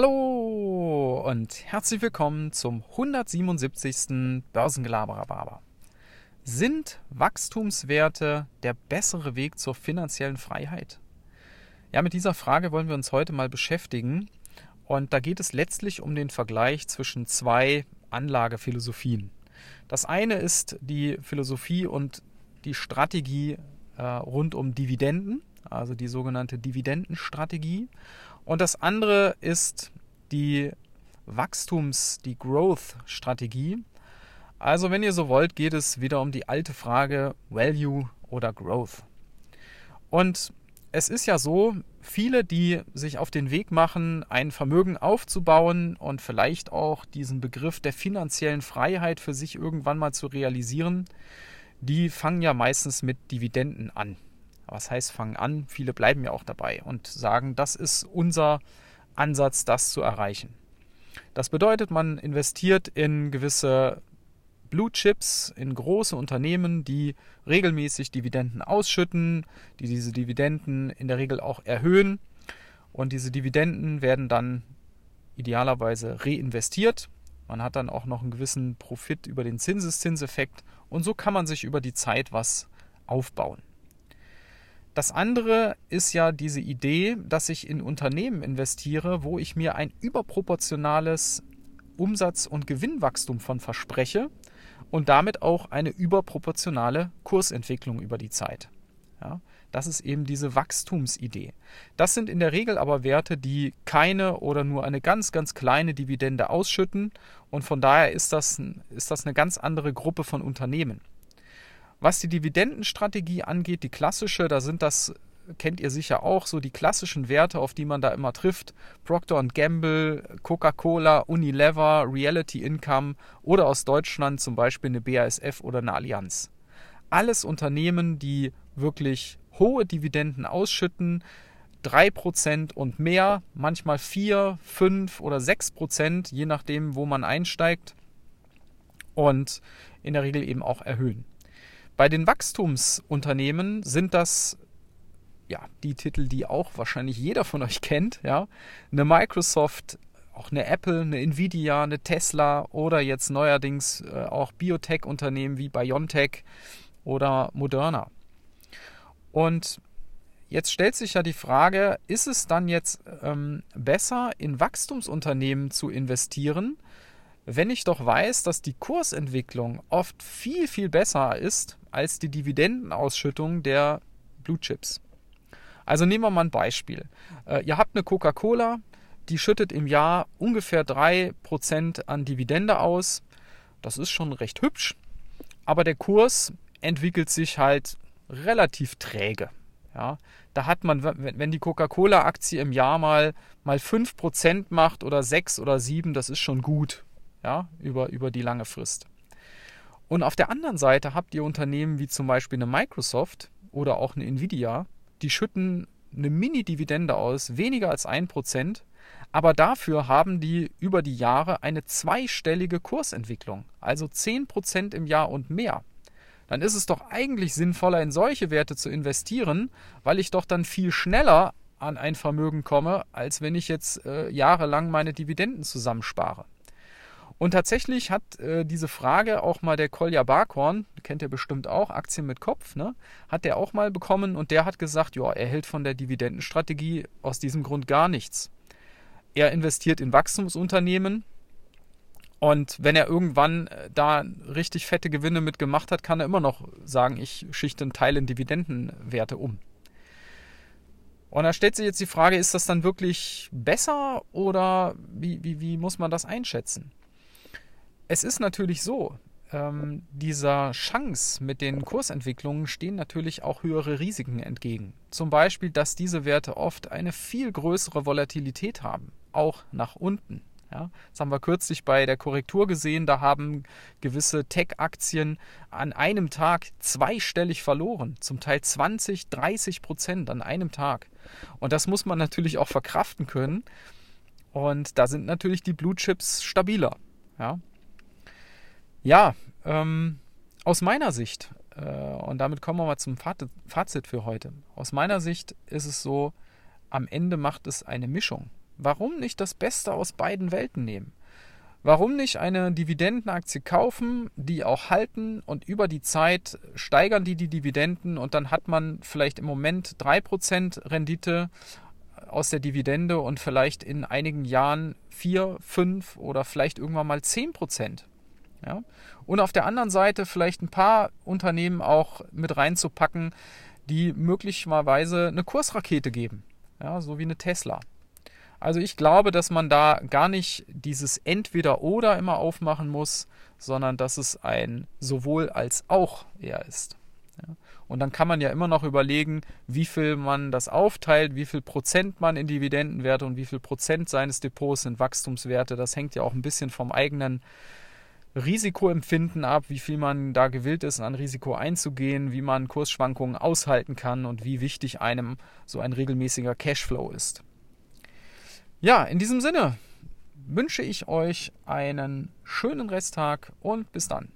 Hallo und herzlich willkommen zum 177. Börsengelaberer Sind Wachstumswerte der bessere Weg zur finanziellen Freiheit? Ja, mit dieser Frage wollen wir uns heute mal beschäftigen. Und da geht es letztlich um den Vergleich zwischen zwei Anlagephilosophien. Das eine ist die Philosophie und die Strategie äh, rund um Dividenden, also die sogenannte Dividendenstrategie. Und das andere ist die Wachstums-, die Growth-Strategie. Also wenn ihr so wollt, geht es wieder um die alte Frage Value oder Growth. Und es ist ja so, viele, die sich auf den Weg machen, ein Vermögen aufzubauen und vielleicht auch diesen Begriff der finanziellen Freiheit für sich irgendwann mal zu realisieren, die fangen ja meistens mit Dividenden an. Was heißt fangen an? Viele bleiben ja auch dabei und sagen, das ist unser Ansatz, das zu erreichen. Das bedeutet, man investiert in gewisse Blue Chips, in große Unternehmen, die regelmäßig Dividenden ausschütten, die diese Dividenden in der Regel auch erhöhen. Und diese Dividenden werden dann idealerweise reinvestiert. Man hat dann auch noch einen gewissen Profit über den Zinseszinseffekt und so kann man sich über die Zeit was aufbauen. Das andere ist ja diese Idee, dass ich in Unternehmen investiere, wo ich mir ein überproportionales Umsatz- und Gewinnwachstum von verspreche und damit auch eine überproportionale Kursentwicklung über die Zeit. Ja, das ist eben diese Wachstumsidee. Das sind in der Regel aber Werte, die keine oder nur eine ganz, ganz kleine Dividende ausschütten und von daher ist das, ist das eine ganz andere Gruppe von Unternehmen. Was die Dividendenstrategie angeht, die klassische, da sind das, kennt ihr sicher auch, so die klassischen Werte, auf die man da immer trifft. Procter Gamble, Coca-Cola, Unilever, Reality Income oder aus Deutschland zum Beispiel eine BASF oder eine Allianz. Alles Unternehmen, die wirklich hohe Dividenden ausschütten, 3% und mehr, manchmal 4, 5 oder 6%, je nachdem, wo man einsteigt und in der Regel eben auch erhöhen. Bei den Wachstumsunternehmen sind das ja, die Titel, die auch wahrscheinlich jeder von euch kennt, ja. Eine Microsoft, auch eine Apple, eine Nvidia, eine Tesla oder jetzt neuerdings äh, auch Biotech-Unternehmen wie BioNTech oder Moderna. Und jetzt stellt sich ja die Frage, ist es dann jetzt ähm, besser, in Wachstumsunternehmen zu investieren, wenn ich doch weiß, dass die Kursentwicklung oft viel, viel besser ist als die Dividendenausschüttung der Blue Chips. Also nehmen wir mal ein Beispiel. Äh, ihr habt eine Coca-Cola, die schüttet im Jahr ungefähr 3% an Dividende aus. Das ist schon recht hübsch, aber der Kurs entwickelt sich halt relativ träge. Ja, da hat man, wenn die Coca-Cola-Aktie im Jahr mal, mal 5% macht oder 6 oder 7, das ist schon gut ja, über, über die lange Frist. Und auf der anderen Seite habt ihr Unternehmen wie zum Beispiel eine Microsoft oder auch eine Nvidia, die schütten eine Mini-Dividende aus, weniger als 1%, aber dafür haben die über die Jahre eine zweistellige Kursentwicklung, also 10% im Jahr und mehr. Dann ist es doch eigentlich sinnvoller, in solche Werte zu investieren, weil ich doch dann viel schneller an ein Vermögen komme, als wenn ich jetzt äh, jahrelang meine Dividenden zusammenspare. Und tatsächlich hat äh, diese Frage auch mal der Kolja Barkhorn, kennt ihr bestimmt auch, Aktien mit Kopf, ne, hat der auch mal bekommen und der hat gesagt, ja, er hält von der Dividendenstrategie aus diesem Grund gar nichts. Er investiert in Wachstumsunternehmen und wenn er irgendwann äh, da richtig fette Gewinne mitgemacht hat, kann er immer noch sagen, ich schichte einen Teil in Dividendenwerte um. Und da stellt sich jetzt die Frage, ist das dann wirklich besser oder wie, wie, wie muss man das einschätzen? Es ist natürlich so, ähm, dieser Chance mit den Kursentwicklungen stehen natürlich auch höhere Risiken entgegen. Zum Beispiel, dass diese Werte oft eine viel größere Volatilität haben, auch nach unten. Ja, das haben wir kürzlich bei der Korrektur gesehen. Da haben gewisse Tech-Aktien an einem Tag zweistellig verloren. Zum Teil 20, 30 Prozent an einem Tag. Und das muss man natürlich auch verkraften können. Und da sind natürlich die Blue Chips stabiler. Ja, ja, ähm, aus meiner Sicht, äh, und damit kommen wir mal zum Fazit für heute. Aus meiner Sicht ist es so, am Ende macht es eine Mischung. Warum nicht das Beste aus beiden Welten nehmen? Warum nicht eine Dividendenaktie kaufen, die auch halten und über die Zeit steigern die die Dividenden und dann hat man vielleicht im Moment 3% Rendite aus der Dividende und vielleicht in einigen Jahren 4, 5 oder vielleicht irgendwann mal 10%. Ja? Und auf der anderen Seite vielleicht ein paar Unternehmen auch mit reinzupacken, die möglicherweise eine Kursrakete geben, ja, so wie eine Tesla. Also ich glaube, dass man da gar nicht dieses Entweder-Oder immer aufmachen muss, sondern dass es ein sowohl als auch eher ist. Ja. Und dann kann man ja immer noch überlegen, wie viel man das aufteilt, wie viel Prozent man in Dividendenwerte und wie viel Prozent seines Depots sind Wachstumswerte. Das hängt ja auch ein bisschen vom eigenen Risikoempfinden ab, wie viel man da gewillt ist, an Risiko einzugehen, wie man Kursschwankungen aushalten kann und wie wichtig einem so ein regelmäßiger Cashflow ist. Ja, in diesem Sinne wünsche ich euch einen schönen Resttag und bis dann.